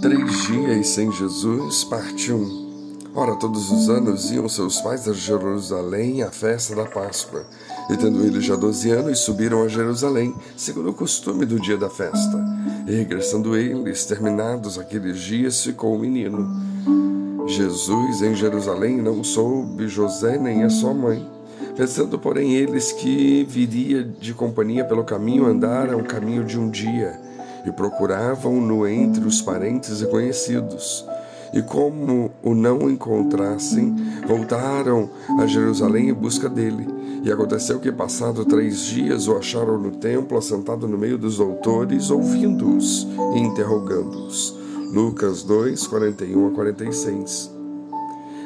Três dias sem Jesus, parte 1. Ora, todos os anos iam seus pais a Jerusalém à festa da Páscoa. E tendo eles já doze anos, subiram a Jerusalém, segundo o costume do dia da festa. E regressando eles, terminados aqueles dias, ficou o menino. Jesus em Jerusalém não soube José nem a sua mãe. Pensando, porém, eles que viria de companhia pelo caminho, andaram o caminho de um dia e procuravam-no entre os parentes e conhecidos. E como o não encontrassem, voltaram a Jerusalém em busca dele. E aconteceu que, passado três dias, o acharam no templo, assentado no meio dos doutores, ouvindo-os e interrogando-os. Lucas 2, 41 a 46.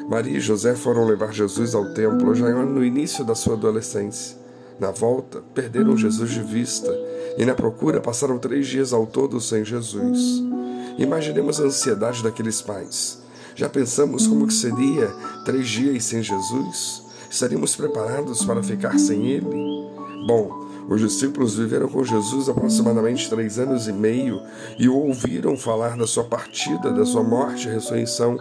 Maria e José foram levar Jesus ao templo já no início da sua adolescência. Na volta, perderam Jesus de vista e na procura passaram três dias ao todo sem Jesus. Imaginemos a ansiedade daqueles pais. Já pensamos como que seria três dias sem Jesus? Estaríamos preparados para ficar sem ele? Bom, os discípulos viveram com Jesus aproximadamente três anos e meio e o ouviram falar da sua partida, da sua morte e ressurreição,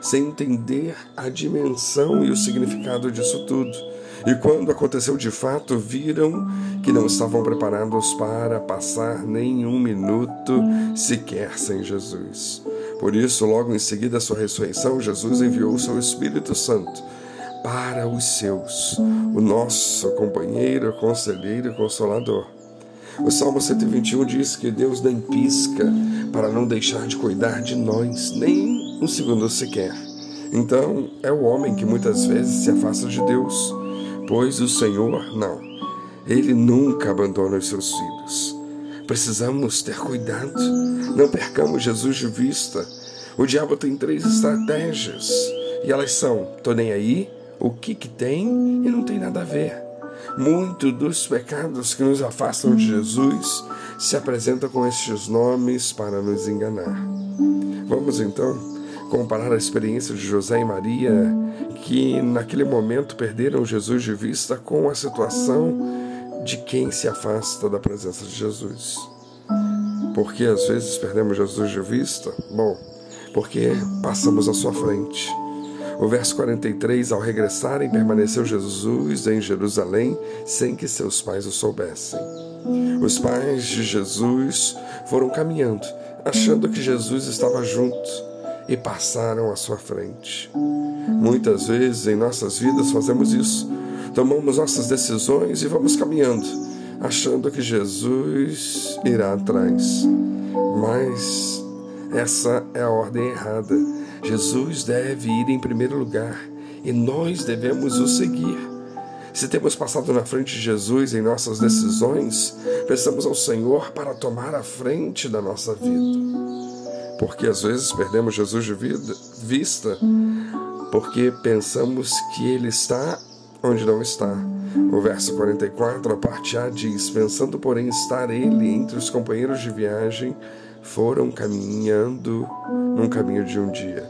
sem entender a dimensão e o significado disso tudo. E quando aconteceu de fato, viram que não estavam preparados para passar nenhum minuto sequer sem Jesus. Por isso, logo em seguida à sua ressurreição, Jesus enviou o seu Espírito Santo para os seus, o nosso companheiro, conselheiro e consolador. O Salmo 121 diz que Deus nem pisca para não deixar de cuidar de nós, nem um segundo sequer. Então, é o homem que muitas vezes se afasta de Deus Pois o Senhor não. Ele nunca abandona os seus filhos. Precisamos ter cuidado. Não percamos Jesus de vista. O diabo tem três estratégias. E elas são: tô nem aí, o que que tem e não tem nada a ver. Muito dos pecados que nos afastam de Jesus se apresentam com estes nomes para nos enganar. Vamos então comparar a experiência de José e Maria, que naquele momento perderam Jesus de vista, com a situação de quem se afasta da presença de Jesus. Por que às vezes perdemos Jesus de vista? Bom, porque passamos à sua frente. O verso 43, ao regressarem, permaneceu Jesus em Jerusalém sem que seus pais o soubessem. Os pais de Jesus foram caminhando, achando que Jesus estava junto e passaram à sua frente. Muitas vezes em nossas vidas fazemos isso. Tomamos nossas decisões e vamos caminhando, achando que Jesus irá atrás. Mas essa é a ordem errada. Jesus deve ir em primeiro lugar e nós devemos o seguir. Se temos passado na frente de Jesus em nossas decisões, peçamos ao Senhor para tomar a frente da nossa vida porque às vezes perdemos Jesus de vida, vista porque pensamos que ele está onde não está. O verso 44, a parte A diz: Pensando, porém, estar ele entre os companheiros de viagem, foram caminhando num caminho de um dia.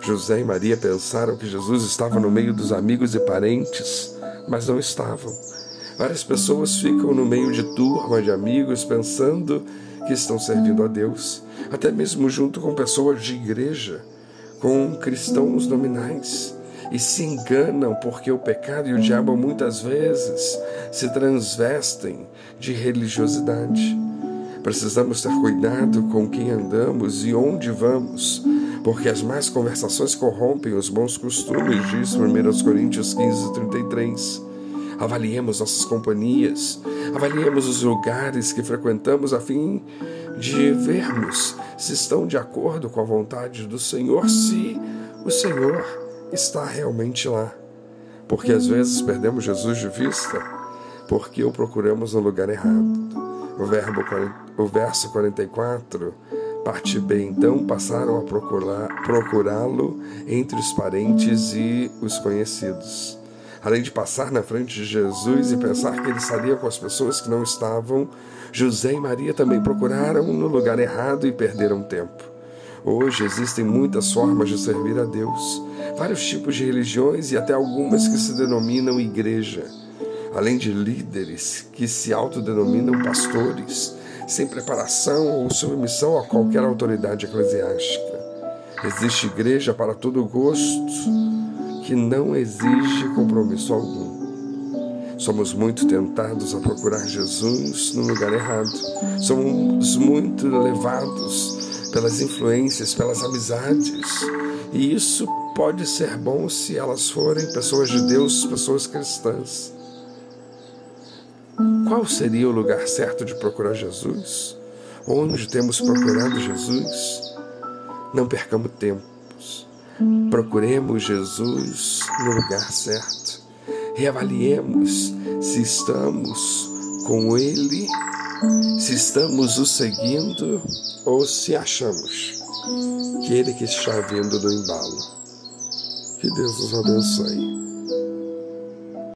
José e Maria pensaram que Jesus estava no meio dos amigos e parentes, mas não estavam. Várias pessoas ficam no meio de turma de amigos pensando que estão servindo a Deus, até mesmo junto com pessoas de igreja, com cristãos nominais, e se enganam porque o pecado e o diabo muitas vezes se transvestem de religiosidade. Precisamos ter cuidado com quem andamos e onde vamos, porque as más conversações corrompem os bons costumes, diz 1 Coríntios 15, 33. Avaliemos nossas companhias, avaliemos os lugares que frequentamos a fim de vermos se estão de acordo com a vontade do Senhor, se o Senhor está realmente lá. Porque às vezes perdemos Jesus de vista porque o procuramos no lugar errado. O, verbo, o verso 44, parte B, então passaram a procurá-lo entre os parentes e os conhecidos além de passar na frente de Jesus e pensar que ele estaria com as pessoas que não estavam, José e Maria também procuraram no lugar errado e perderam tempo. Hoje existem muitas formas de servir a Deus, vários tipos de religiões e até algumas que se denominam igreja. Além de líderes que se autodenominam pastores, sem preparação ou submissão a qualquer autoridade eclesiástica. Existe igreja para todo gosto que não exige compromisso algum. Somos muito tentados a procurar Jesus no lugar errado. Somos muito levados pelas influências, pelas amizades. E isso pode ser bom se elas forem pessoas de Deus, pessoas cristãs. Qual seria o lugar certo de procurar Jesus? Onde temos procurado Jesus? Não percamos tempos. Procuremos Jesus no lugar certo. Reavaliemos se estamos com Ele, se estamos o seguindo ou se achamos que Ele que está vindo do embalo. Que Deus nos abençoe.